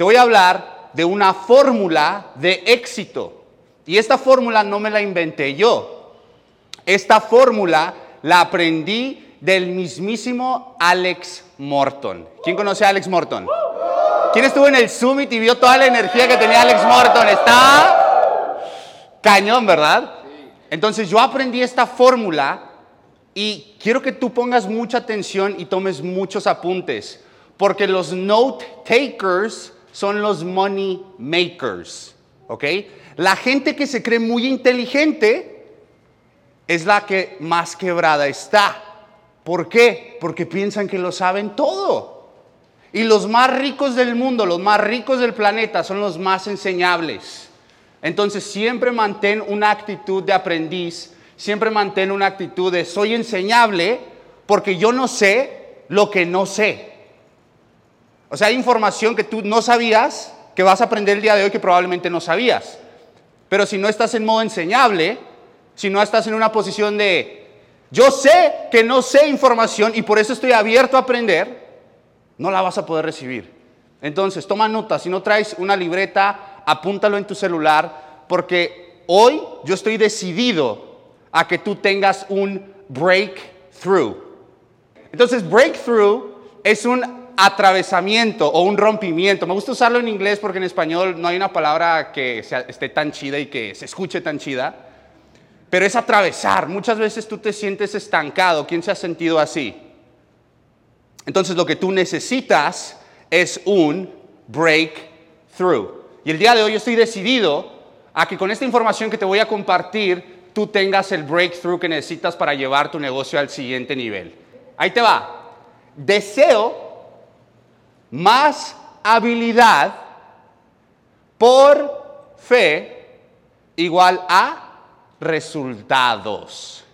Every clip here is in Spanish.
te voy a hablar de una fórmula de éxito. Y esta fórmula no me la inventé yo. Esta fórmula la aprendí del mismísimo Alex Morton. ¿Quién conoce a Alex Morton? ¿Quién estuvo en el Summit y vio toda la energía que tenía Alex Morton? Está cañón, ¿verdad? Entonces yo aprendí esta fórmula y quiero que tú pongas mucha atención y tomes muchos apuntes, porque los note takers son los money makers, ¿ok? La gente que se cree muy inteligente es la que más quebrada está. ¿Por qué? Porque piensan que lo saben todo. Y los más ricos del mundo, los más ricos del planeta son los más enseñables. Entonces siempre mantén una actitud de aprendiz, siempre mantén una actitud de soy enseñable porque yo no sé lo que no sé. O sea, hay información que tú no sabías, que vas a aprender el día de hoy que probablemente no sabías. Pero si no estás en modo enseñable, si no estás en una posición de yo sé que no sé información y por eso estoy abierto a aprender, no la vas a poder recibir. Entonces, toma nota, si no traes una libreta, apúntalo en tu celular, porque hoy yo estoy decidido a que tú tengas un breakthrough. Entonces, breakthrough es un atravesamiento o un rompimiento. Me gusta usarlo en inglés porque en español no hay una palabra que esté tan chida y que se escuche tan chida pero es atravesar. Muchas veces tú te sientes estancado. ¿Quién se ha sentido así? Entonces lo que tú necesitas es un breakthrough. Y el día de hoy yo estoy decidido a que con esta información que te voy a compartir, tú tengas el breakthrough que necesitas para llevar tu negocio al siguiente nivel. Ahí te va. Deseo más habilidad por fe igual a resultados.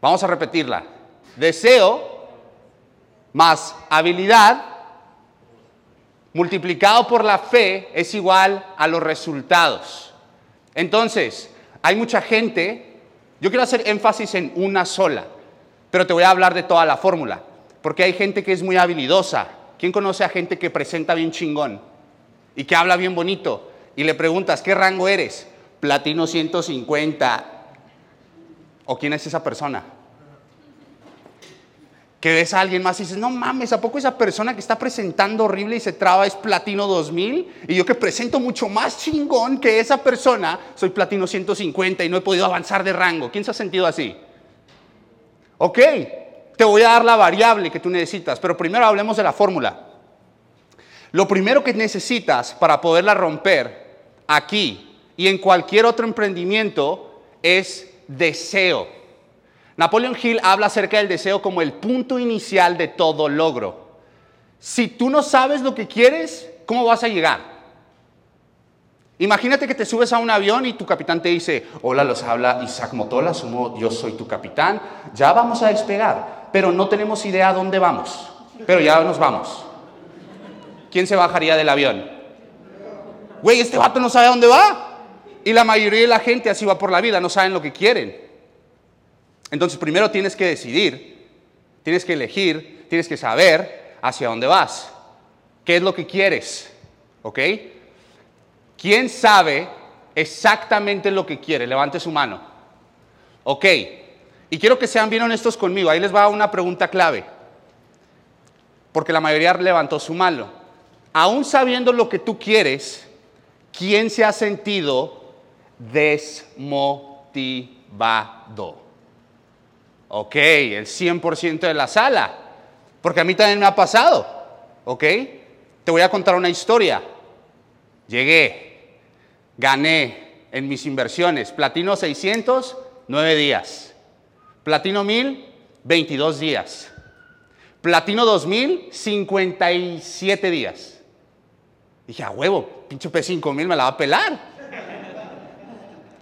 Vamos a repetirla. Deseo más habilidad multiplicado por la fe es igual a los resultados. Entonces, hay mucha gente, yo quiero hacer énfasis en una sola, pero te voy a hablar de toda la fórmula, porque hay gente que es muy habilidosa. ¿Quién conoce a gente que presenta bien chingón y que habla bien bonito? Y le preguntas, ¿qué rango eres? platino 150. ¿O quién es esa persona? Que ves a alguien más y dices, no mames, ¿a poco esa persona que está presentando horrible y se traba es platino 2000? Y yo que presento mucho más chingón que esa persona, soy platino 150 y no he podido avanzar de rango. ¿Quién se ha sentido así? Ok, te voy a dar la variable que tú necesitas, pero primero hablemos de la fórmula. Lo primero que necesitas para poderla romper aquí y en cualquier otro emprendimiento es deseo. Napoleon Hill habla acerca del deseo como el punto inicial de todo logro. Si tú no sabes lo que quieres, ¿cómo vas a llegar? Imagínate que te subes a un avión y tu capitán te dice, hola, los habla Isaac Motola, yo soy tu capitán, ya vamos a despegar, pero no tenemos idea a dónde vamos, pero ya nos vamos. ¿Quién se bajaría del avión? Güey, este vato no sabe a dónde va. Y la mayoría de la gente así va por la vida, no saben lo que quieren. Entonces primero tienes que decidir, tienes que elegir, tienes que saber hacia dónde vas. ¿Qué es lo que quieres? ¿Ok? ¿Quién sabe exactamente lo que quiere? Levante su mano. Ok. Y quiero que sean bien honestos conmigo. Ahí les va una pregunta clave. Porque la mayoría levantó su mano. Aún sabiendo lo que tú quieres, ¿quién se ha sentido desmotivado. Ok, el 100% de la sala, porque a mí también me ha pasado. Ok, te voy a contar una historia. Llegué, gané en mis inversiones, platino 600, 9 días. Platino 1000, 22 días. Platino 2000, 57 días. Dije, a huevo, pinche P5000 me la va a pelar.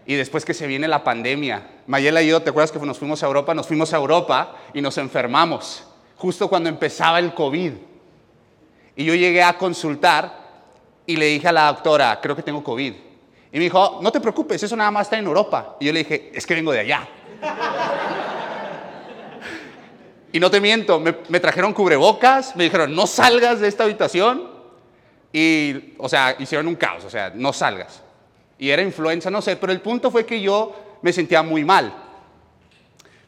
Y después que se viene la pandemia, Mayela y yo, ¿te acuerdas que nos fuimos a Europa? Nos fuimos a Europa y nos enfermamos, justo cuando empezaba el COVID. Y yo llegué a consultar y le dije a la doctora, creo que tengo COVID. Y me dijo, no te preocupes, eso nada más está en Europa. Y yo le dije, es que vengo de allá. Y no te miento, me, me trajeron cubrebocas, me dijeron, no salgas de esta habitación. Y, o sea, hicieron un caos, o sea, no salgas. Y era influenza, no sé, pero el punto fue que yo me sentía muy mal,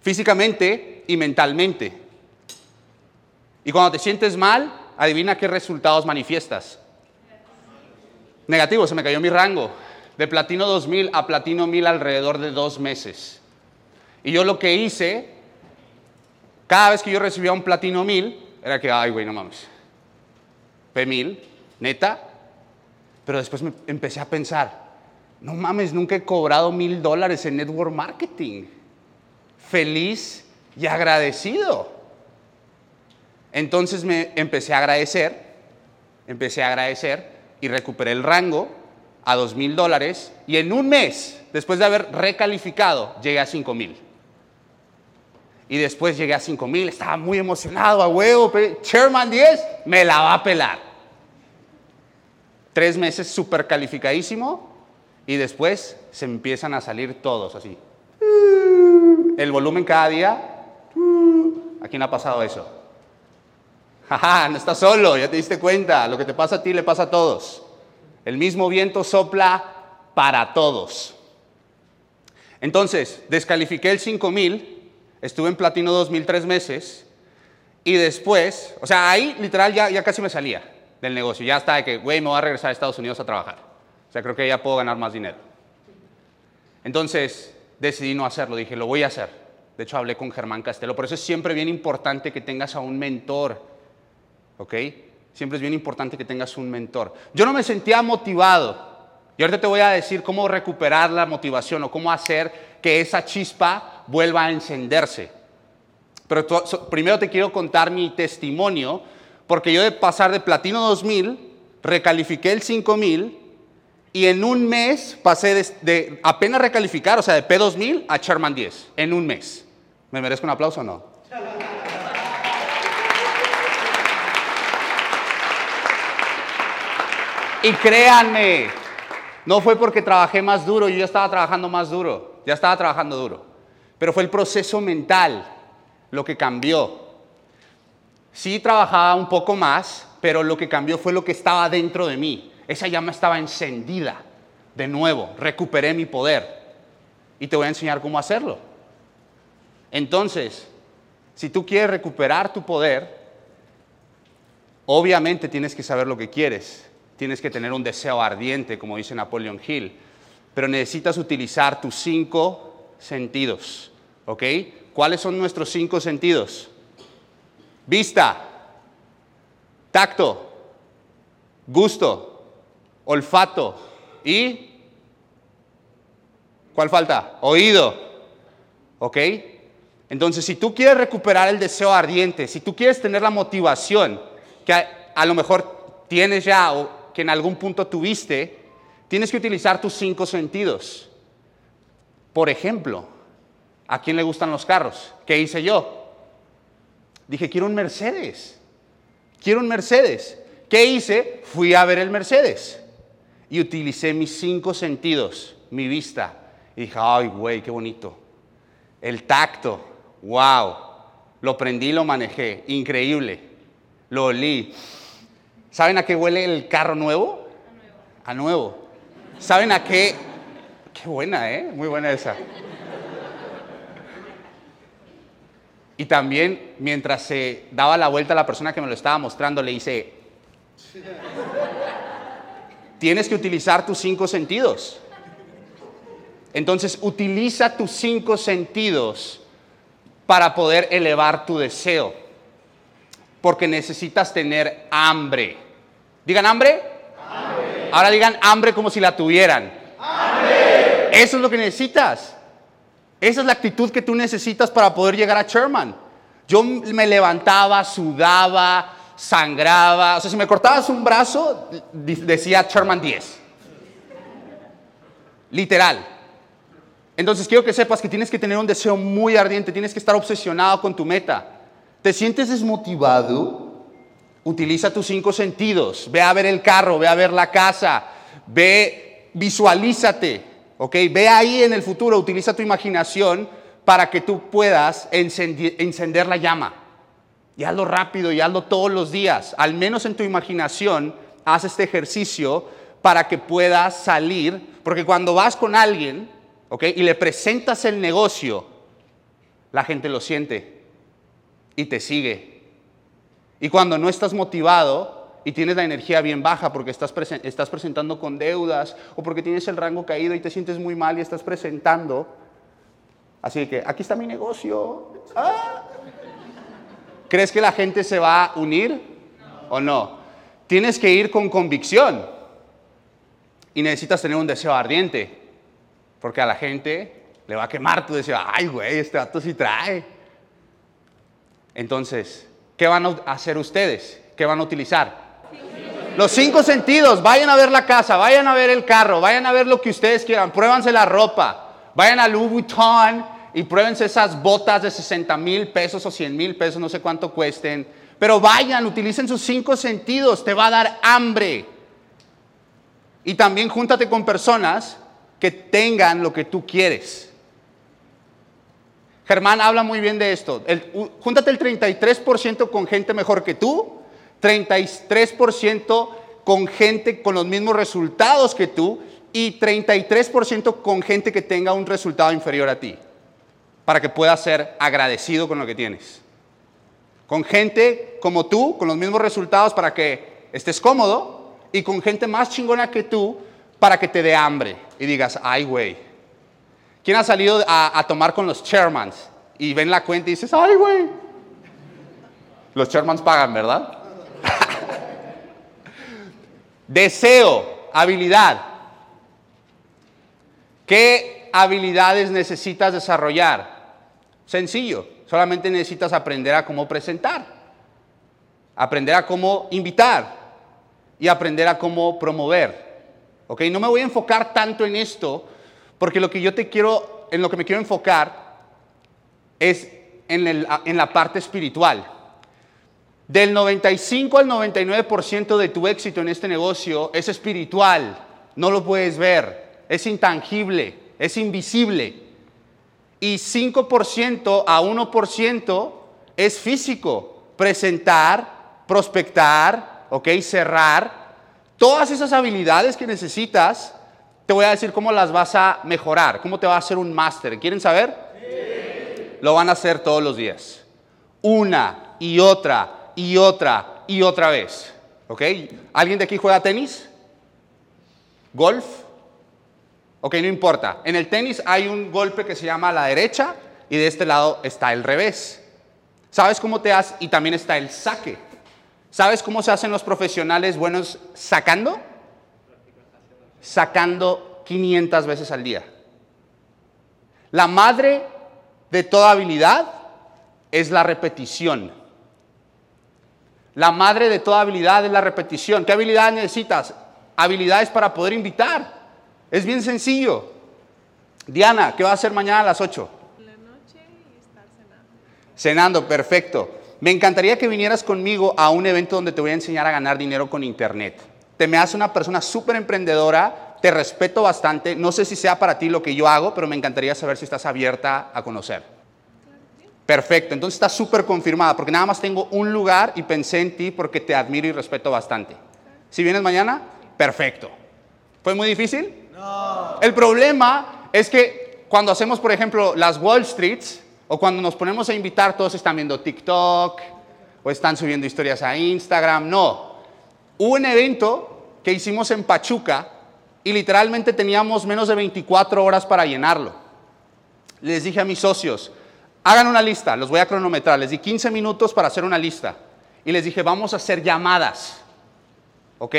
físicamente y mentalmente. Y cuando te sientes mal, adivina qué resultados manifiestas. Negativo, se me cayó mi rango. De platino 2000 a platino 1000 alrededor de dos meses. Y yo lo que hice, cada vez que yo recibía un platino 1000, era que, ay, güey, no mames. P1000, neta. Pero después me empecé a pensar, no mames, nunca he cobrado mil dólares en network marketing. Feliz y agradecido. Entonces me empecé a agradecer, empecé a agradecer y recuperé el rango a dos mil dólares y en un mes, después de haber recalificado, llegué a cinco mil. Y después llegué a cinco mil, estaba muy emocionado, a huevo, Chairman 10, me la va a pelar. Tres meses súper calificadísimo y después se empiezan a salir todos así. El volumen cada día, ¿a quién ha pasado eso? Jaja, no estás solo, ya te diste cuenta. Lo que te pasa a ti le pasa a todos. El mismo viento sopla para todos. Entonces, descalifiqué el 5000, estuve en platino 2000 tres meses y después, o sea, ahí literal ya, ya casi me salía del negocio. Ya está de que, güey, me voy a regresar a Estados Unidos a trabajar. O sea, creo que ya puedo ganar más dinero. Entonces, decidí no hacerlo. Dije, lo voy a hacer. De hecho, hablé con Germán Castelo. Por eso es siempre bien importante que tengas a un mentor ¿ok? Siempre es bien importante que tengas un mentor. Yo no me sentía motivado. Y ahorita te voy a decir cómo recuperar la motivación o cómo hacer que esa chispa vuelva a encenderse. Pero primero te quiero contar mi testimonio, porque yo de pasar de platino 2000, recalifiqué el 5000 y en un mes pasé de, de apenas recalificar, o sea, de P2000 a Sherman 10, en un mes. ¿Me merezco un aplauso o no? Y créanme, no fue porque trabajé más duro, yo ya estaba trabajando más duro, ya estaba trabajando duro, pero fue el proceso mental lo que cambió. Sí trabajaba un poco más, pero lo que cambió fue lo que estaba dentro de mí. Esa llama estaba encendida de nuevo, recuperé mi poder y te voy a enseñar cómo hacerlo. Entonces, si tú quieres recuperar tu poder, obviamente tienes que saber lo que quieres tienes que tener un deseo ardiente, como dice Napoleon Hill, pero necesitas utilizar tus cinco sentidos, ¿ok? ¿Cuáles son nuestros cinco sentidos? Vista, tacto, gusto, olfato y... ¿Cuál falta? Oído, ¿ok? Entonces, si tú quieres recuperar el deseo ardiente, si tú quieres tener la motivación que a, a lo mejor tienes ya o que en algún punto tuviste, tienes que utilizar tus cinco sentidos. Por ejemplo, ¿a quién le gustan los carros? ¿Qué hice yo? Dije, quiero un Mercedes. Quiero un Mercedes. ¿Qué hice? Fui a ver el Mercedes y utilicé mis cinco sentidos, mi vista. Y dije, ay, güey, qué bonito. El tacto, wow. Lo prendí, lo manejé, increíble. Lo olí, ¿Saben a qué huele el carro nuevo? A nuevo. A nuevo. ¿Saben a qué? Qué buena, ¿eh? Muy buena esa. Y también, mientras se daba la vuelta a la persona que me lo estaba mostrando, le hice, tienes que utilizar tus cinco sentidos. Entonces, utiliza tus cinco sentidos para poder elevar tu deseo. Porque necesitas tener hambre. Digan hambre. Ahora digan hambre como si la tuvieran. Eso es lo que necesitas. Esa es la actitud que tú necesitas para poder llegar a Sherman. Yo me levantaba, sudaba, sangraba. O sea, si me cortabas un brazo, decía Sherman 10. Literal. Entonces quiero que sepas que tienes que tener un deseo muy ardiente, tienes que estar obsesionado con tu meta. ¿Te sientes desmotivado? Utiliza tus cinco sentidos. Ve a ver el carro, ve a ver la casa, ve, visualízate, ¿ok? Ve ahí en el futuro, utiliza tu imaginación para que tú puedas encender, la llama. Y hazlo rápido y hazlo todos los días. Al menos en tu imaginación, haz este ejercicio para que puedas salir. Porque cuando vas con alguien, ¿ok? Y le presentas el negocio, la gente lo siente y te sigue. Y cuando no estás motivado y tienes la energía bien baja porque estás, estás presentando con deudas o porque tienes el rango caído y te sientes muy mal y estás presentando, así que aquí está mi negocio. Ah. ¿Crees que la gente se va a unir o no? Tienes que ir con convicción y necesitas tener un deseo ardiente, porque a la gente le va a quemar tu deseo. Ay, güey, este dato sí trae. Entonces, ¿qué van a hacer ustedes? ¿Qué van a utilizar? Los cinco sentidos, vayan a ver la casa, vayan a ver el carro, vayan a ver lo que ustedes quieran, pruébanse la ropa, vayan a Louis Vuitton y pruébense esas botas de 60 mil pesos o 100 mil pesos, no sé cuánto cuesten. Pero vayan, utilicen sus cinco sentidos, te va a dar hambre. Y también júntate con personas que tengan lo que tú quieres. Germán habla muy bien de esto. júntate el 33% con gente mejor que tú, 33% con gente con los mismos resultados que tú y 33% con gente que tenga un resultado inferior a ti para que puedas ser agradecido con lo que tienes. Con gente como tú, con los mismos resultados para que estés cómodo y con gente más chingona que tú para que te dé hambre y digas, ay güey. ¿Quién ha salido a, tomar con los chairmans y ven la cuenta y dices, ay güey? Los chairmans pagan, ¿verdad? Deseo, habilidad. ¿Qué habilidades necesitas desarrollar? Sencillo, solamente necesitas aprender a cómo presentar, aprender a cómo invitar y aprender a cómo promover. ¿Ok? No me voy a enfocar tanto en esto porque lo que yo te quiero, en lo que me quiero enfocar es en, en la parte espiritual. Del 95 al 99% de tu éxito en este negocio es espiritual, no lo puedes ver, es intangible, es invisible y 5% a 1% es físico. Presentar, prospectar, ¿ok? Cerrar. Todas esas habilidades que necesitas, te voy a decir cómo las vas a mejorar, cómo te va a hacer un máster. ¿Quieren saber? Sí. Lo van a hacer todos los días. Una y otra y otra y otra vez. ¿Ok? ¿Alguien de aquí juega tenis? ¿Golf? Ok, no importa. En el tenis hay un golpe que se llama la derecha y de este lado está el revés. ¿Sabes cómo te hace? Y también está el saque. ¿Sabes cómo se hacen los profesionales buenos sacando? Sacando 500 veces al día. La madre de toda habilidad es la repetición. La madre de toda habilidad es la repetición. ¿Qué habilidad necesitas? Habilidades para poder invitar. Es bien sencillo. Diana, ¿qué va a hacer mañana a las 8? La noche y estar cenando. Cenando, perfecto. Me encantaría que vinieras conmigo a un evento donde te voy a enseñar a ganar dinero con internet. Te me hace una persona súper emprendedora, te respeto bastante. No sé si sea para ti lo que yo hago, pero me encantaría saber si estás abierta a conocer. Perfecto, entonces estás súper confirmada, porque nada más tengo un lugar y pensé en ti porque te admiro y respeto bastante. Si vienes mañana, perfecto. ¿Fue muy difícil? El problema es que cuando hacemos, por ejemplo, las Wall Streets, o cuando nos ponemos a invitar, todos están viendo TikTok, o están subiendo historias a Instagram. No. Hubo un evento que hicimos en Pachuca y literalmente teníamos menos de 24 horas para llenarlo. Les dije a mis socios, hagan una lista, los voy a cronometrar. Les di 15 minutos para hacer una lista. Y les dije, vamos a hacer llamadas. ¿Ok?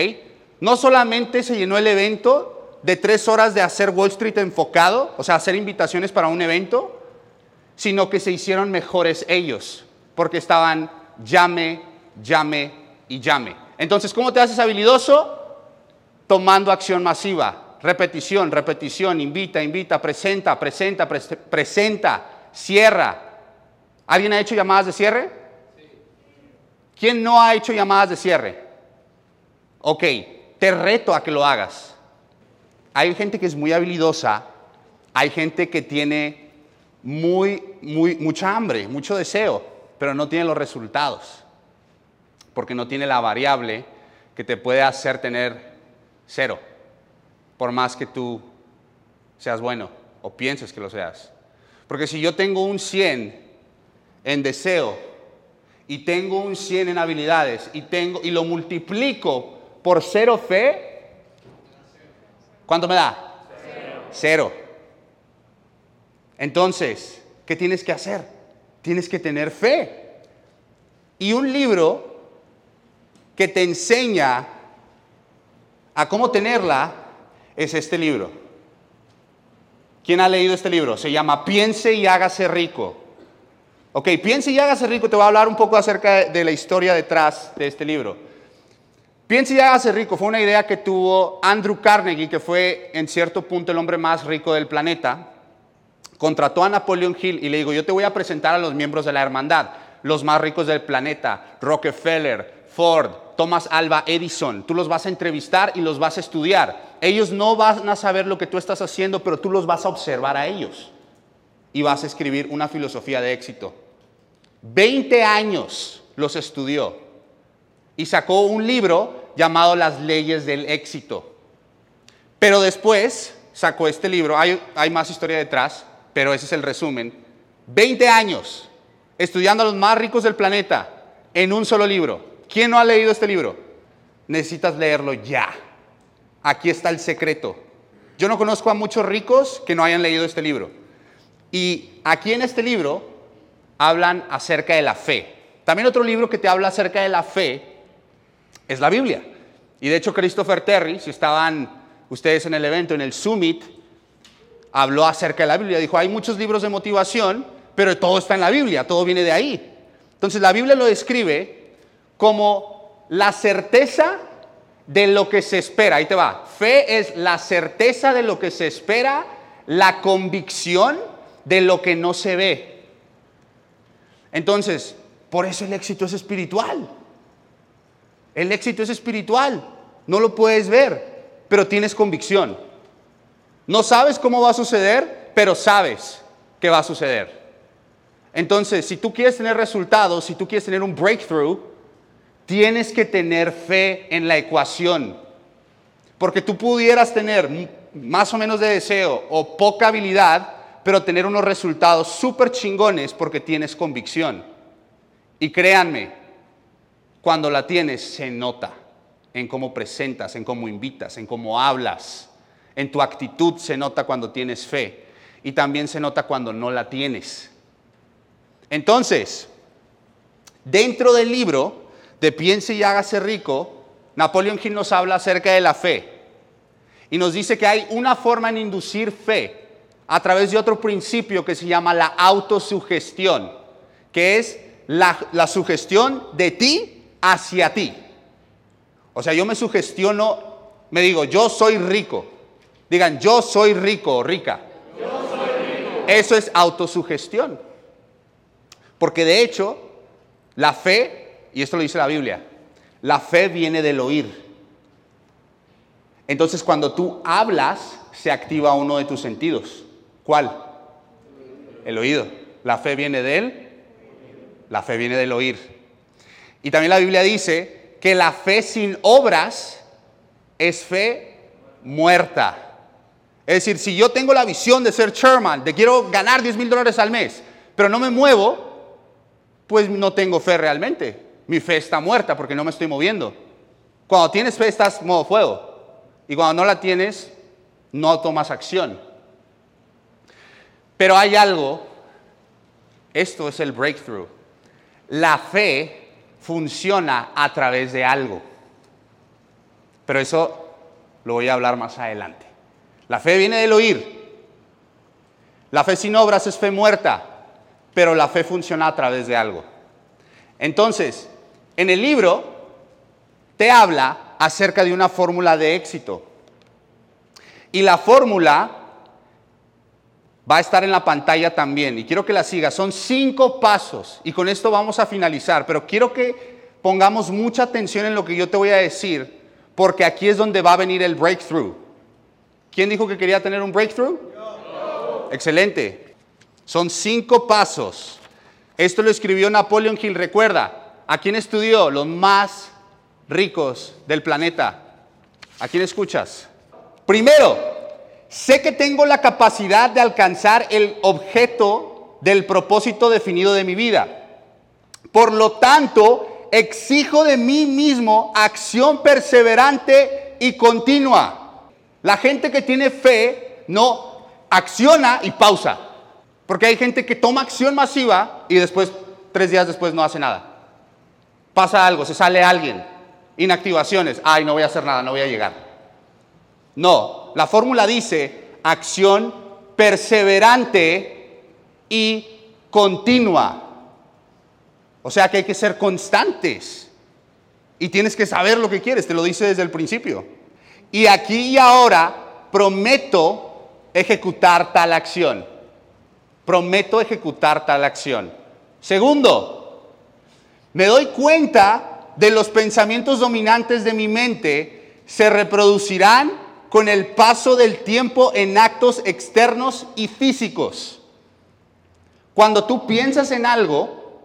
No solamente se llenó el evento, de tres horas de hacer Wall Street enfocado, o sea, hacer invitaciones para un evento, sino que se hicieron mejores ellos, porque estaban llame, llame y llame. Entonces, ¿cómo te haces habilidoso? Tomando acción masiva, repetición, repetición, invita, invita, presenta, presenta, presenta, cierra. ¿Alguien ha hecho llamadas de cierre? ¿Quién no ha hecho llamadas de cierre? Ok, te reto a que lo hagas. Hay gente que es muy habilidosa, hay gente que tiene muy, muy, mucha hambre, mucho deseo. pero no tiene los resultados, porque no tiene la variable que te puede hacer tener cero, por más que tú seas bueno o pienses que lo seas. Porque si yo tengo un 100 en deseo y tengo un 100 en habilidades y, tengo, y lo multiplico por cero fe, ¿cuánto me da? Cero. cero. Entonces, ¿qué tienes que hacer? Tienes que tener fe. Y un libro que te enseña a cómo tenerla es este libro. ¿Quién ha leído este libro? Se llama Piense y hágase rico. Ok, piense y hágase rico. Te voy a hablar un poco acerca de la historia detrás de este libro. Piense y hágase rico fue una idea que tuvo Andrew Carnegie, que fue en cierto punto el hombre más rico del planeta. Contrató a Napoleon Hill y le dijo, yo te voy a presentar a los miembros de la hermandad, los más ricos del planeta, Rockefeller, Ford, Thomas Alva Edison. Tú los vas a entrevistar y los vas a estudiar. Ellos no van a saber lo que tú estás haciendo, pero tú los vas a observar a ellos. Y vas a escribir una filosofía de éxito. 20 años los estudió y sacó un libro llamado Las leyes del éxito. Pero después sacó este libro, hay, hay más historia detrás, pero ese es el resumen. 20 años estudiando a los más ricos del planeta en un solo libro. ¿Quién no ha leído este libro? Necesitas leerlo ya. Aquí está el secreto. Yo no conozco a muchos ricos que no hayan leído este libro. Y aquí en este libro hablan acerca de la fe. También otro libro que te habla acerca de la fe es la Biblia. Y de hecho Christopher Terry, si estaban ustedes en el evento, en el Summit, habló acerca de la Biblia. Dijo, hay muchos libros de motivación, pero todo está en la Biblia, todo viene de ahí. Entonces la Biblia lo describe como la certeza de lo que se espera. Ahí te va. Fe es la certeza de lo que se espera, la convicción de lo que no se ve. Entonces, por eso el éxito es espiritual. El éxito es espiritual. No lo puedes ver, pero tienes convicción. No sabes cómo va a suceder, pero sabes que va a suceder. Entonces, si tú quieres tener resultados, si tú quieres tener un breakthrough, tienes que tener fe en la ecuación. Porque tú pudieras tener más o menos de deseo o poca habilidad, pero tener unos resultados súper chingones porque tienes convicción. Y créanme, cuando la tienes se nota en cómo presentas, en cómo invitas, en cómo hablas, en tu actitud se nota cuando tienes fe y también se nota cuando no la tienes. Entonces, dentro del libro de Piense y hágase rico, Napoleón Hill nos habla acerca de la fe y nos dice que hay una forma en inducir fe a través de otro principio que se llama la autosugestión, que es la, sugestión de ti hacia ti. O sea, yo me sugestiono, me digo, yo soy rico. Digan, yo soy rico o rica. Yo soy rico. Eso es autosugestión. Porque de hecho, la fe, y esto lo dice la Biblia, la fe viene del oír. Entonces cuando tú hablas, se activa uno de tus sentidos. ¿Cuál? El oído. La fe viene de él. La fe viene del oír. Y también la Biblia dice que la fe sin obras es fe muerta. Es decir, si yo tengo la visión de ser chairman, de quiero ganar 10 mil dólares al mes, pero no me muevo, pues no tengo fe realmente. Mi fe está muerta porque no me estoy moviendo. Cuando tienes fe estás modo fuego. Y cuando no la tienes, no tomas acción. Pero hay algo, esto es el breakthrough. La fe funciona a través de algo. Pero eso lo voy a hablar más adelante. La fe viene del oír. La fe sin obras es fe muerta, pero la fe funciona a través de algo. Entonces, en el libro te habla acerca de una fórmula de éxito. Y la fórmula va a estar en la pantalla también y quiero que la siga. Son cinco pasos y con esto vamos a finalizar, pero quiero que pongamos mucha atención en lo que yo te voy a decir, porque aquí es donde va a venir el breakthrough. ¿Quién dijo que quería tener un breakthrough? Excelente. Son cinco pasos Esto lo escribió Napoleon Hill, recuerda. ¿A quién estudió? Los más ricos del planeta. ¿A quién escuchas? Primero, sé que tengo la capacidad de alcanzar el objeto del propósito definido de mi vida. Por lo tanto, exijo de mí mismo acción perseverante y continua. La gente que tiene fe no acciona y pausa. Porque hay gente que toma acción masiva y después, tres días después, no hace nada. Pasa algo, se sale alguien, inactivaciones, ay, no voy a hacer nada, no voy a llegar. No, la fórmula dice acción perseverante y continua. O sea que hay que ser constantes y tienes que saber lo que quieres, te lo dice desde el principio. Y aquí y ahora prometo ejecutar tal acción prometo ejecutar tal acción. Segundo, me doy cuenta de los pensamientos dominantes de mi mente se reproducirán con el paso del tiempo en actos externos y físicos. Cuando tú piensas en algo,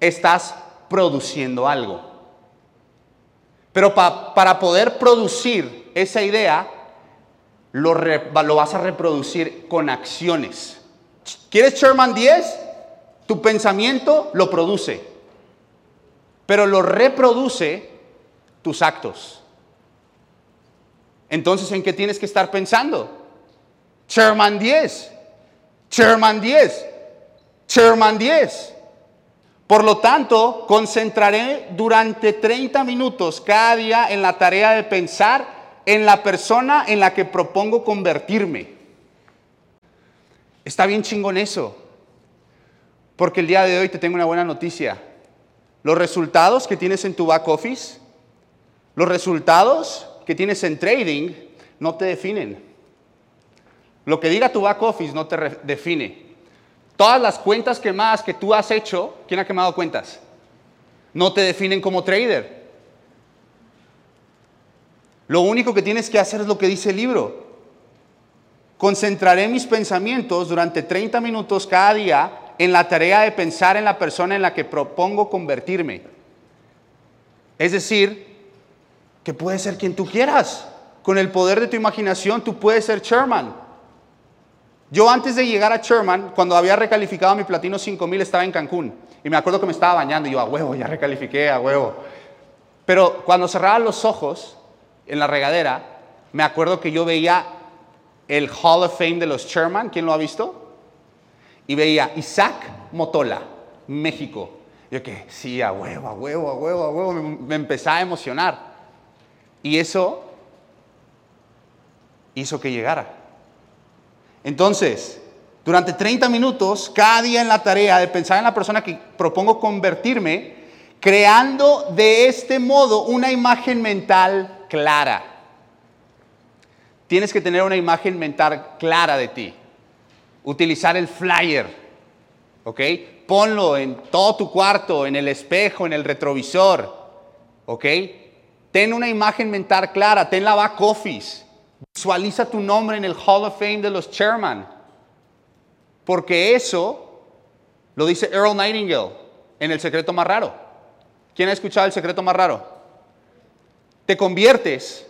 estás produciendo algo. Pero para poder producir esa idea, lo, lo vas a reproducir con acciones. ¿Quieres Sherman 10? Tu pensamiento lo produce, pero lo reproduce tus actos. Entonces, ¿en qué tienes que estar pensando? Sherman 10, Sherman 10, Sherman 10. Por lo tanto, concentraré durante 30 minutos cada día en la tarea de pensar en la persona en la que propongo convertirme. Está bien chingón eso. Porque el día de hoy te tengo una buena noticia. Los resultados que tienes en tu back office, los resultados que tienes en trading, no te definen. Lo que diga tu back office no te define. Todas las cuentas quemadas que tú has hecho, ¿quién ha quemado cuentas? No te definen como trader. Lo único que tienes que hacer es lo que dice el libro. Concentraré mis pensamientos durante 30 minutos cada día en la tarea de pensar en la persona en la que propongo convertirme. Es decir, que puede ser quien tú quieras. Con el poder de tu imaginación tú puedes ser chairman. Yo antes de llegar a chairman, cuando había recalificado mi platino 5000, estaba en Cancún. Y me acuerdo que me estaba bañando y yo, a huevo, ya recalifiqué, a huevo. Pero cuando cerraba los ojos en la regadera, me acuerdo que yo veía el Hall of Fame de los Sherman, ¿quién lo ha visto? Y veía Isaac Motola, México. Yo que, sí, a huevo, a huevo, a huevo, a huevo, me, empezaba a emocionar. Y eso hizo que llegara. Entonces, durante 30 minutos, cada día en la tarea de pensar en la persona que propongo convertirme, creando de este modo una imagen mental clara. Tienes que tener una imagen mental clara de ti. Utilizar el flyer, ¿ok? Ponlo en todo tu cuarto, en el espejo, en el retrovisor, ¿ok? Ten una imagen mental clara, ten la back office. Visualiza tu nombre en el Hall of Fame de los chairman. Porque eso lo dice Earl Nightingale en El secreto más raro. ¿Quién ha escuchado el secreto más raro? Te conviertes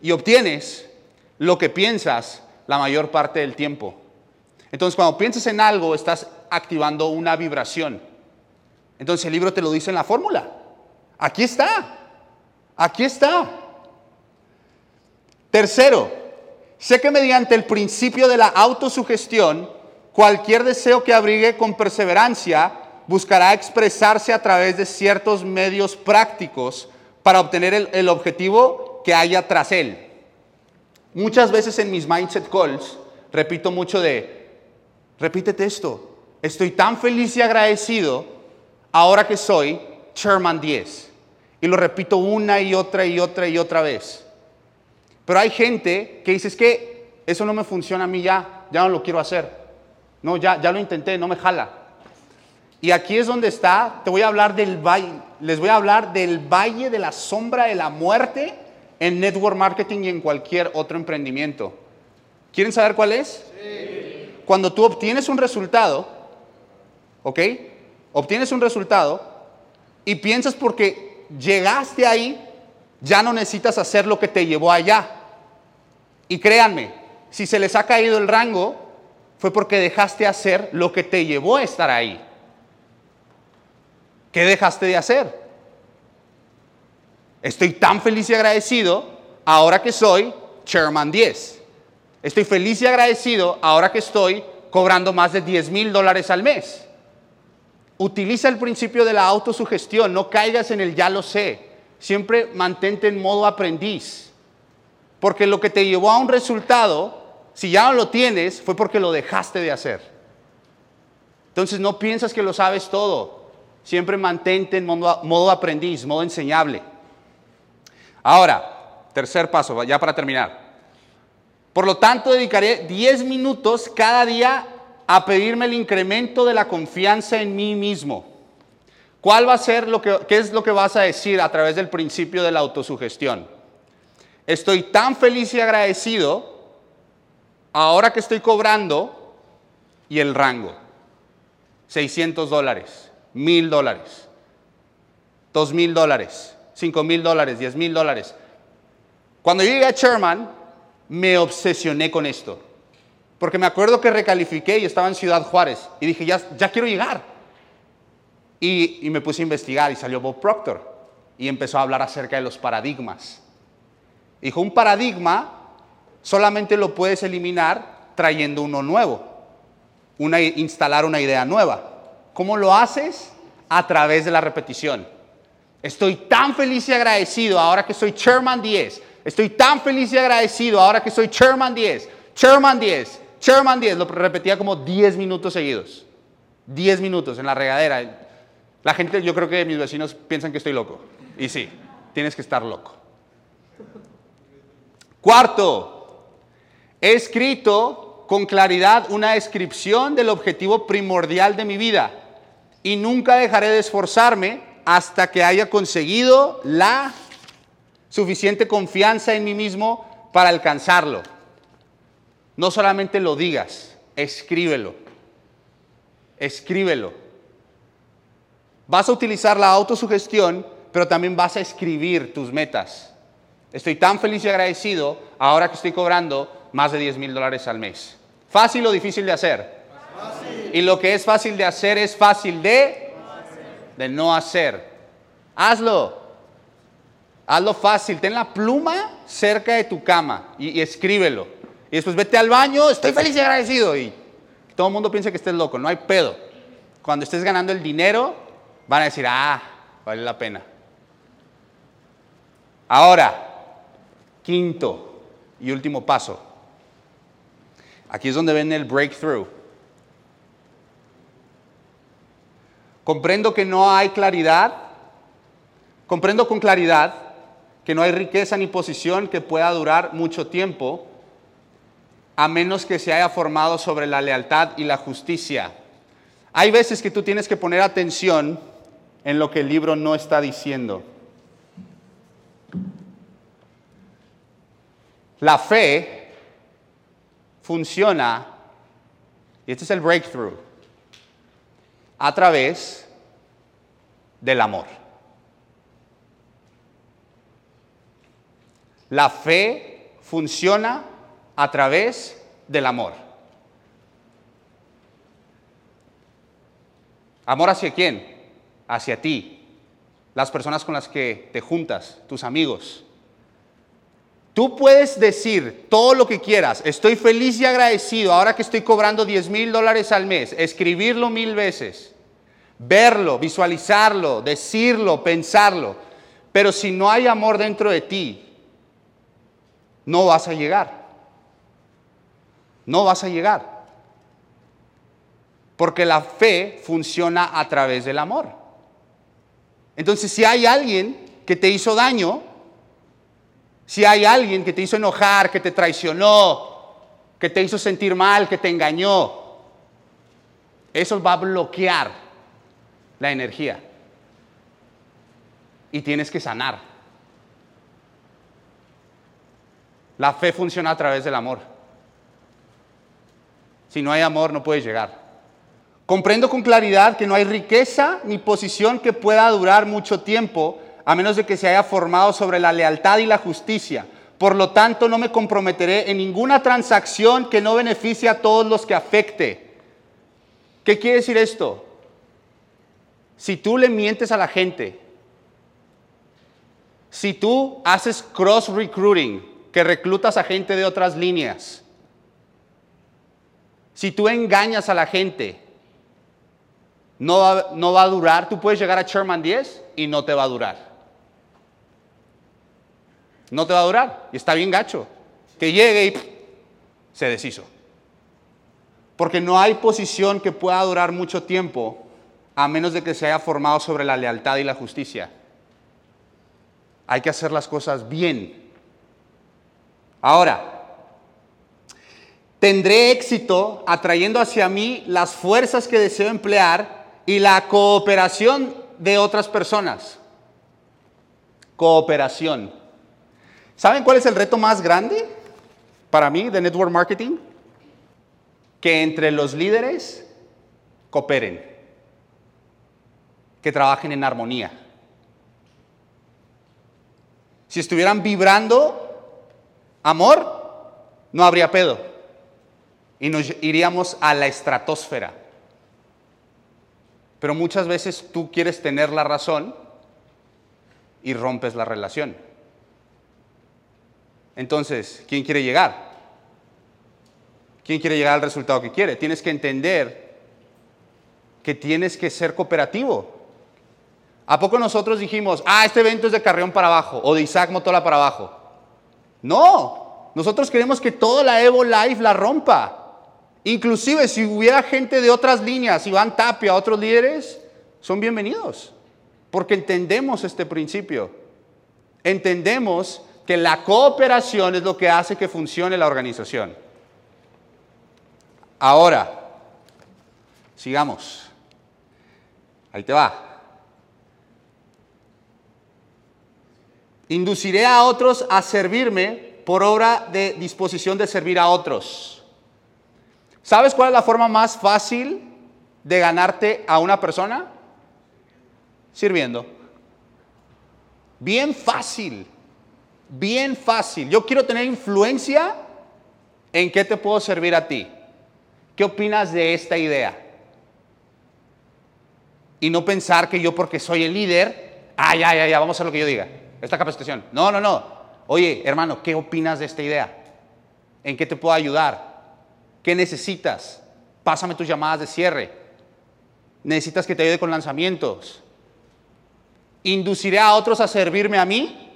y obtienes lo que piensas la mayor parte del tiempo. Entonces, cuando piensas en algo, estás activando una vibración. Entonces, el libro te lo dice en la fórmula. Aquí está. Aquí está. Tercero, sé que mediante el principio de la autosugestión, cualquier deseo que abrigue con perseverancia buscará expresarse a través de ciertos medios prácticos para obtener el, el objetivo que haya tras él. Muchas veces en mis mindset calls repito mucho de, repítete esto, estoy tan feliz y agradecido ahora que soy Chairman 10. Y lo repito una y otra y otra y otra vez. Pero hay gente que dice, es que eso no me funciona a mí ya, ya no lo quiero hacer. No, ya, ya lo intenté, no me jala. Y aquí es donde está, te voy a hablar del valle, les voy a hablar del valle de la sombra de la muerte en network marketing y en cualquier otro emprendimiento. ¿Quieren saber cuál es? Sí. Cuando tú obtienes un resultado, ¿ok? obtienes un resultado y piensas porque llegaste ahí, ya no necesitas hacer lo que te llevó allá. Y créanme, si se les ha caído el rango, fue porque dejaste hacer lo que te llevó a estar ahí. ¿Qué dejaste de hacer? Estoy tan feliz y agradecido ahora que soy Chairman 10. Estoy feliz y agradecido ahora que estoy cobrando más de 10 mil dólares al mes. Utiliza el principio de la autosugestión, no caigas en el ya lo sé. Siempre mantente en modo aprendiz. Porque lo que te llevó a un resultado, si ya no lo tienes, fue porque lo dejaste de hacer. Entonces no piensas que lo sabes todo. Siempre mantente en modo, aprendiz, modo enseñable. Ahora, tercer paso, ya para terminar. Por lo tanto, dedicaré 10 minutos cada día a pedirme el incremento de la confianza en mí mismo. ¿Cuál va a ser lo que, es lo que vas a decir a través del principio de la autosugestión? Estoy tan feliz y agradecido ahora que estoy cobrando y el rango. 600 dólares, 1000 dólares, 2000 dólares, 5 mil dólares, 10 mil dólares. Cuando yo llegué a Sherman, me obsesioné con esto. Porque me acuerdo que recalifiqué y estaba en Ciudad Juárez. Y dije, ya, quiero llegar. Y, me puse a investigar y salió Bob Proctor. Y empezó a hablar acerca de los paradigmas. Dijo, un paradigma solamente lo puedes eliminar trayendo uno nuevo. Instalar una idea nueva. ¿Cómo lo haces? A través de la repetición. Estoy tan feliz y agradecido ahora que soy Chairman 10. Estoy tan feliz y agradecido ahora que soy Chairman 10. Chairman 10. Chairman 10. Lo repetía como 10 minutos seguidos. 10 minutos en la regadera. La gente, yo creo que mis vecinos piensan que estoy loco. Y sí, tienes que estar loco. Cuarto, he escrito con claridad una descripción del objetivo primordial de mi vida y nunca dejaré de esforzarme hasta que haya conseguido la suficiente confianza en mí mismo para alcanzarlo. No solamente lo digas, escríbelo. Escríbelo. Vas a utilizar la autosugestión, pero también vas a escribir tus metas. Estoy tan feliz y agradecido ahora que estoy cobrando más de 10 mil dólares al mes. ¿Fácil o difícil de hacer? Y lo que es fácil de hacer es fácil de de no hacer. Hazlo. Hazlo fácil. Ten la pluma cerca de tu cama y, escríbelo. Y después vete al baño, estoy feliz y agradecido. Y todo el mundo piensa que estés loco, no hay pedo. Cuando estés ganando el dinero, van a decir, ah, vale la pena. Ahora, quinto y último paso. Aquí es donde ven el breakthrough. Comprendo que no hay claridad, comprendo con claridad que no hay riqueza ni posición que pueda durar mucho tiempo, a menos que se haya formado sobre la lealtad y la justicia. Hay veces que tú tienes que poner atención en lo que el libro no está diciendo. La fe funciona, y este es el breakthrough, a través del amor. La fe funciona a través del amor. ¿Amor hacia quién? Hacia ti, las personas con las que te juntas, tus amigos. Tú puedes decir todo lo que quieras, estoy feliz y agradecido ahora que estoy cobrando 10 mil dólares al mes, escribirlo mil veces, verlo, visualizarlo, decirlo, pensarlo, pero si no hay amor dentro de ti, no vas a llegar. No vas a llegar. Porque la fe funciona a través del amor. Entonces, si hay alguien que te hizo daño, si hay alguien que te hizo enojar, que te traicionó, que te hizo sentir mal, que te engañó, eso va a bloquear la energía. Y tienes que sanar. La fe funciona a través del amor. Si no hay amor, no puedes llegar. Comprendo con claridad que no hay riqueza ni posición que pueda durar mucho tiempo a menos de que se haya formado sobre la lealtad y la justicia. Por lo tanto, no me comprometeré en ninguna transacción que no beneficie a todos los que afecte. ¿Qué quiere decir esto? Si tú le mientes a la gente, si tú haces cross recruiting, que reclutas a gente de otras líneas, si tú engañas a la gente, no va, no va a durar. Tú puedes llegar a Sherman 10 y no te va a durar. No te va a durar. Y está bien gacho. Que llegue y se deshizo. Porque no hay posición que pueda durar mucho tiempo a menos de que se haya formado sobre la lealtad y la justicia. Hay que hacer las cosas bien. Ahora, tendré éxito atrayendo hacia mí las fuerzas que deseo emplear y la cooperación de otras personas. Cooperación. ¿Saben cuál es el reto más grande para mí de network marketing? Que entre los líderes cooperen, que trabajen en armonía. Si estuvieran vibrando amor, no habría pedo. Y nos iríamos a la estratosfera. Pero muchas veces tú quieres tener la razón y rompes la relación. Entonces, ¿quién quiere llegar? ¿Quién quiere llegar al resultado que quiere? Tienes que entender que tienes que ser cooperativo. ¿A poco nosotros dijimos, ah, este evento es de Carrión para abajo o de Isaac Motola para abajo? No, nosotros queremos que toda la Evo Life la rompa. Inclusive si hubiera gente de otras líneas, Iván Tapia, otros líderes, son bienvenidos, porque entendemos este principio. Entendemos que la cooperación es lo que hace que funcione la organización. Ahora, sigamos. Ahí te va. Induciré a otros a servirme por obra de disposición de servir a otros. ¿Sabes cuál es la forma más fácil de ganarte a una persona? Sirviendo. Bien fácil, bien fácil. Yo quiero tener influencia en qué te puedo servir a ti. ¿Qué opinas de esta idea? Y no pensar que yo porque soy el líder, ya, ya, ya, vamos a lo que yo diga. Esta capacitación. No, no, no. Oye, hermano, ¿qué opinas de esta idea? ¿En qué te puedo ayudar? ¿Qué necesitas? Pásame tus llamadas de cierre. Necesitas que te ayude con lanzamientos. Induciré a otros a servirme a mí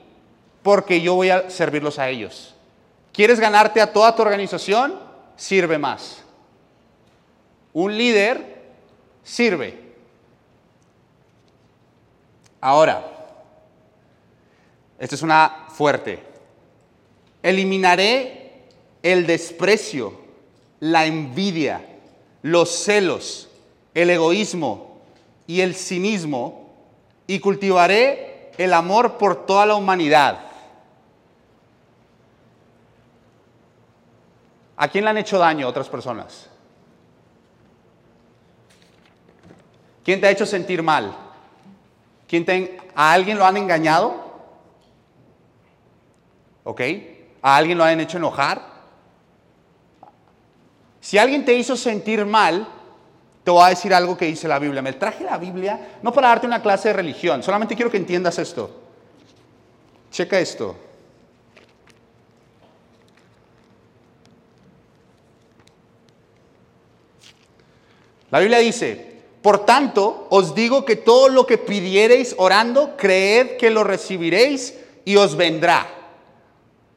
porque yo voy a servirlos a ellos. ¿Quieres ganarte a toda tu organización? Sirve más. Un líder sirve. Ahora, esta es una fuerte. Eliminaré el desprecio la envidia, los celos, el egoísmo y el cinismo, y cultivaré el amor por toda la humanidad. ¿A quién le han hecho daño otras personas? ¿Quién te ha hecho sentir mal? ¿Quién te, ¿A alguien lo han engañado? ¿Ok? ¿A alguien lo han hecho enojar? Si alguien te hizo sentir mal, te voy a decir algo que dice la Biblia. Me traje la Biblia no para darte una clase de religión, solamente quiero que entiendas esto. Checa esto. La Biblia dice, por tanto, os digo que todo lo que pidiereis orando, creed que lo recibiréis y os vendrá.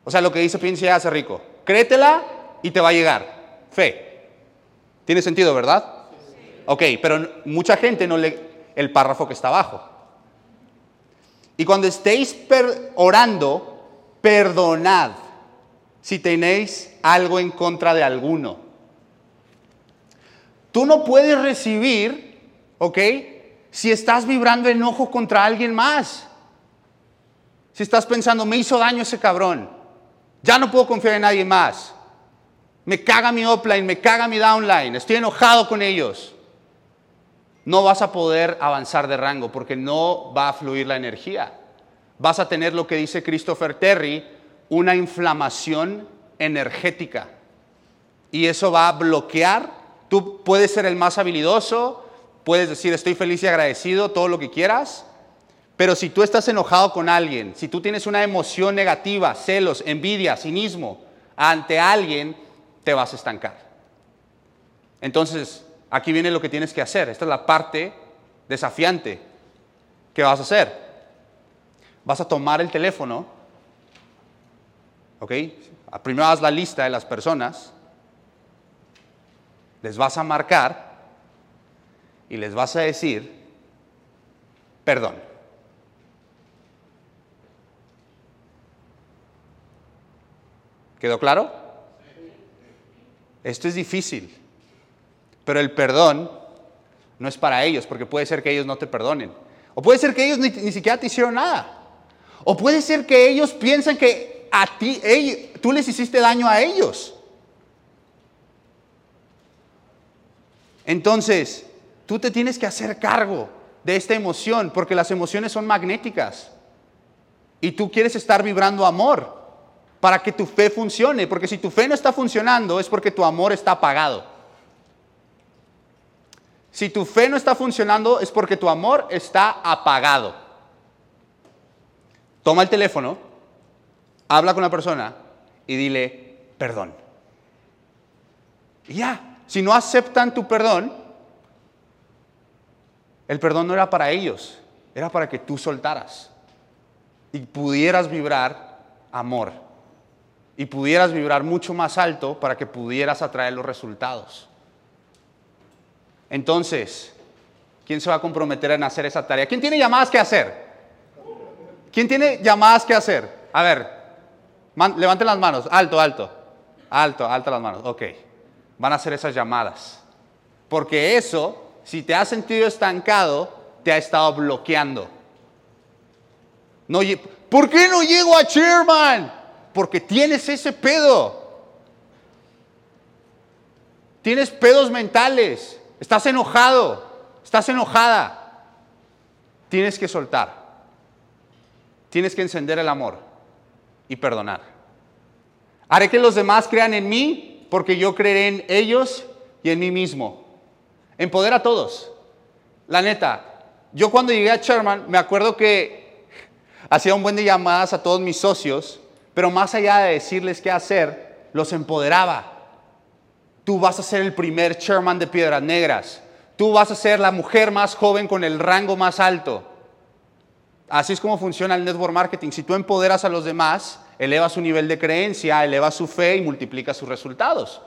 O sea, lo que dice Piensa hace rico. Créetela y te va a llegar. Fe. ¿Tiene sentido, verdad? Ok, pero mucha gente no lee el párrafo que está abajo. Y cuando estéis orando, perdonad si tenéis algo en contra de alguno. Tú no puedes recibir, ¿ok? Si estás vibrando enojo contra alguien más. Si estás pensando, me hizo daño ese cabrón, ya no puedo confiar en nadie más. Me caga mi offline, me caga mi downline, estoy enojado con ellos. no vas a poder avanzar de rango porque no va a fluir la energía. Vas a tener lo que dice Christopher Terry, una inflamación energética. Y eso va a bloquear. Tú puedes ser el más habilidoso, puedes decir estoy feliz y agradecido, todo lo que quieras, pero si tú estás enojado con alguien, si tú tienes una emoción negativa, celos, envidia, cinismo ante alguien, te vas a estancar. Entonces, aquí viene lo que tienes que hacer. Esta es la parte desafiante. ¿Qué vas a hacer? Vas a tomar el teléfono, ¿ok? Primero haz la lista de las personas, les vas a marcar y les vas a decir, perdón. ¿Quedó claro? Esto es difícil. Pero el perdón no es para ellos, porque puede ser que ellos no te perdonen. O puede ser que ellos ni, siquiera te hicieron nada. O puede ser que ellos piensan que a ti, tú les hiciste daño a ellos. Entonces, tú te tienes que hacer cargo de esta emoción, porque las emociones son magnéticas. Y tú quieres estar vibrando amor para que tu fe funcione, porque si tu fe no está funcionando es porque tu amor está apagado. Si tu fe no está funcionando es porque tu amor está apagado. Toma el teléfono, habla con la persona y dile perdón. Y ya, si no aceptan tu perdón, el perdón no era para ellos, era para que tú soltaras y pudieras vibrar amor y pudieras vibrar mucho más alto para que pudieras atraer los resultados. Entonces, ¿quién se va a comprometer en hacer esa tarea? ¿Quién tiene llamadas que hacer? ¿Quién tiene llamadas que hacer? A ver, levanten las manos, alto, alto, alto, alto las manos. Ok, van a hacer esas llamadas. Porque eso, si te has sentido estancado, te ha estado bloqueando. No, ¿Por qué no llego a Chairman? Porque tienes ese pedo. Tienes pedos mentales. Estás enojado, estás enojada. Tienes que soltar. Tienes que encender el amor y perdonar. Haré que los demás crean en mí porque yo creeré en ellos y en mí mismo. Empodera a todos. La neta, yo cuando llegué a Sherman me acuerdo que hacía un buen de llamadas a todos mis socios, pero más allá de decirles qué hacer, los empoderaba Tú vas a ser el primer chairman de Piedras Negras. Tú vas a ser la mujer más joven con el rango más alto. Así es como funciona el network marketing. Si tú empoderas a los demás, elevas su nivel de creencia, elevas su fe y multiplicas sus resultados.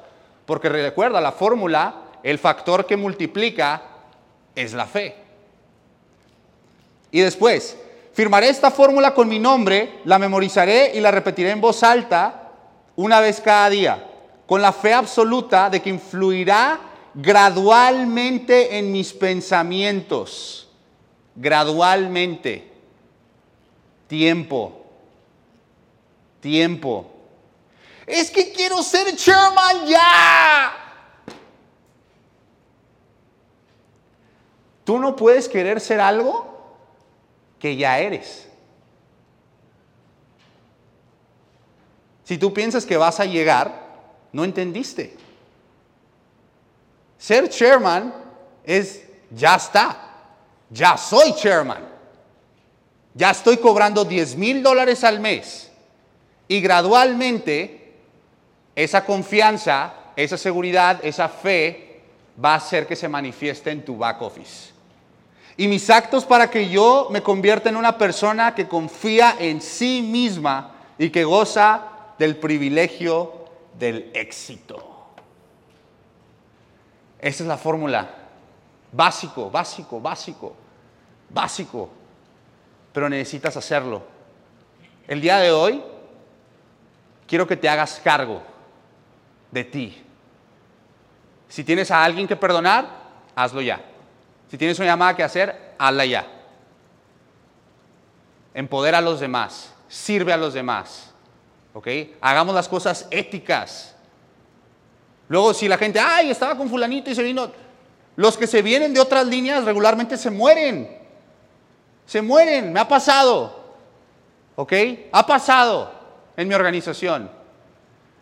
Porque recuerda, la fórmula, el factor que multiplica es la fe. Y después, firmaré esta fórmula con mi nombre, la memorizaré y la repetiré en voz alta una vez cada día con la fe absoluta de que influirá gradualmente en mis pensamientos. Gradualmente. Tiempo. Tiempo. Es que quiero ser chairman ya. Tú no puedes querer ser algo que ya eres. Si tú piensas que vas a llegar, no entendiste. Ser chairman es, ya está, ya soy chairman. Ya estoy cobrando 10 mil dólares al mes. Y gradualmente esa confianza, esa seguridad, esa fe va a hacer que se manifieste en tu back office. Y mis actos para que yo me convierta en una persona que confía en sí misma y que goza del privilegio del éxito. Esa es la fórmula. Básico, básico, básico, básico. Pero necesitas hacerlo. El día de hoy quiero que te hagas cargo de ti. Si tienes a alguien que perdonar, hazlo ya. Si tienes una llamada que hacer, hazla ya. Empodera a los demás, sirve a los demás. ¿ok? Hagamos las cosas éticas. Luego, si la gente, ay, estaba con fulanito y se vino, Los que se vienen de otras líneas regularmente se mueren. Se mueren, me ha pasado. ¿Ok? Ha pasado en mi organización.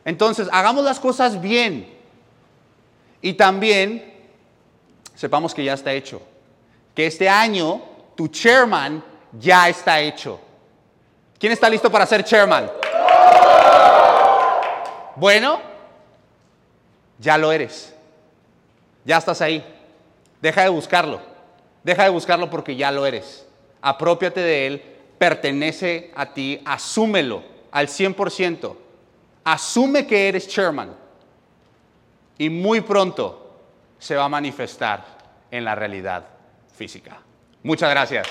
Entonces, hagamos las cosas bien. Y también sepamos que ya está hecho. Que este año tu chairman ya está hecho. ¿Quién está listo para ser chairman? Bueno, ya lo eres. Ya estás ahí. Deja de buscarlo. Deja de buscarlo porque ya lo eres. Apropiate de él. Pertenece a ti. Asúmelo al 100%. Asume que eres chairman. Y muy pronto se va a manifestar en la realidad física. Muchas gracias.